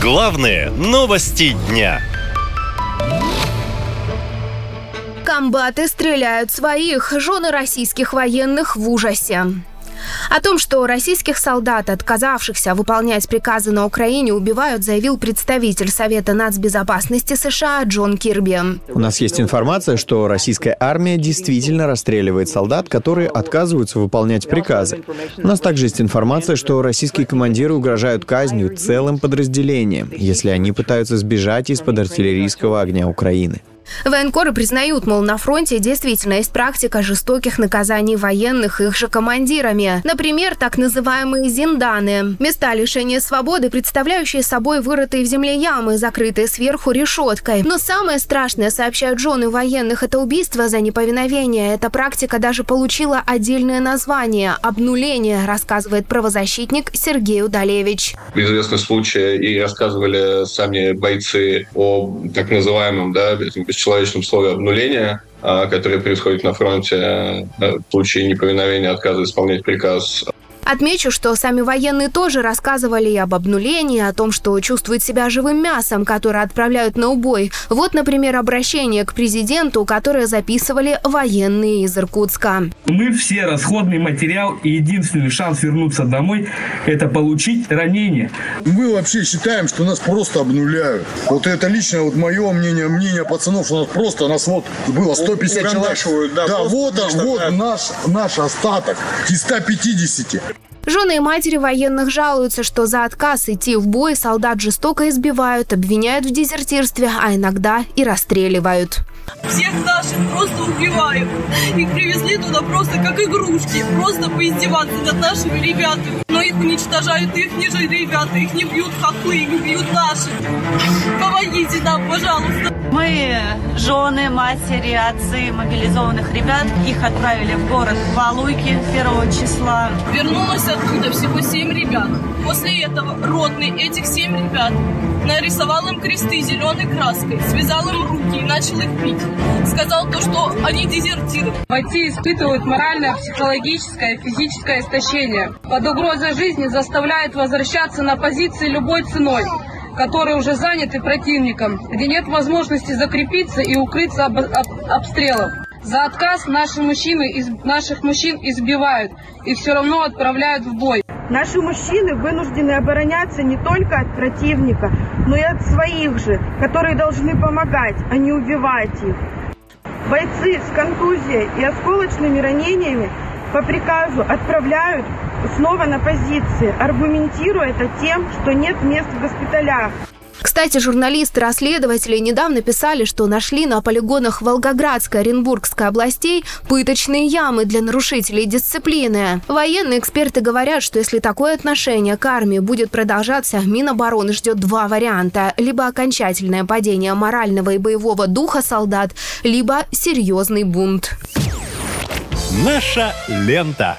Главные новости дня. Комбаты стреляют своих. Жены российских военных в ужасе. О том, что российских солдат, отказавшихся выполнять приказы на Украине, убивают, заявил представитель Совета нацбезопасности США Джон Кирби. У нас есть информация, что российская армия действительно расстреливает солдат, которые отказываются выполнять приказы. У нас также есть информация, что российские командиры угрожают казнью целым подразделениям, если они пытаются сбежать из-под артиллерийского огня Украины. Военкоры признают, мол, на фронте действительно есть практика жестоких наказаний военных их же командирами. Например, так называемые зинданы – места лишения свободы, представляющие собой вырытые в земле ямы, закрытые сверху решеткой. Но самое страшное, сообщают жены военных, это убийство за неповиновение. Эта практика даже получила отдельное название – обнуление, рассказывает правозащитник Сергей Удалевич. Известны случаи и рассказывали сами бойцы о так называемом да, бесчеловечном слове обнуления, а, которое происходит на фронте э, в случае неповиновения, отказа исполнять приказ Отмечу, что сами военные тоже рассказывали и об обнулении, о том, что чувствуют себя живым мясом, которое отправляют на убой. Вот, например, обращение к президенту, которое записывали военные из Иркутска. Мы все расходный материал, и единственный шанс вернуться домой – это получить ранение. Мы вообще считаем, что нас просто обнуляют. Вот это лично вот мое мнение, мнение пацанов, что нас просто, нас вот было 150 человек. Да, да вот, вот наш, наш остаток из 150. Жены и матери военных жалуются, что за отказ идти в бой солдат жестоко избивают, обвиняют в дезертирстве, а иногда и расстреливают. Всех наших просто убивают. Их привезли туда просто как игрушки, просто поиздеваться над нашими ребятами. Но их уничтожают их не же ребята, их не бьют хохлы, их бьют наши. Помогите нам, пожалуйста. Мы жены, матери, отцы мобилизованных ребят. Их отправили в город Валуйки 1 числа. Вернулось оттуда всего семь ребят. После этого ротный этих семь ребят нарисовал им кресты зеленой краской, связал им руки и начал их бить. Сказал то, что они дезертиры. Бойцы испытывают моральное, психологическое, физическое истощение. Под угрозой жизни заставляет возвращаться на позиции любой ценой которые уже заняты противником, где нет возможности закрепиться и укрыться об, об обстрелов. За отказ наши мужчины, из, наших мужчин избивают и все равно отправляют в бой. Наши мужчины вынуждены обороняться не только от противника, но и от своих же, которые должны помогать, а не убивать их. Бойцы с контузией и осколочными ранениями по приказу отправляют снова на позиции, аргументируя это тем, что нет мест в госпиталях. Кстати, журналисты-расследователи недавно писали, что нашли на полигонах Волгоградской и Оренбургской областей пыточные ямы для нарушителей дисциплины. Военные эксперты говорят, что если такое отношение к армии будет продолжаться, Минобороны ждет два варианта. Либо окончательное падение морального и боевого духа солдат, либо серьезный бунт. Наша лента.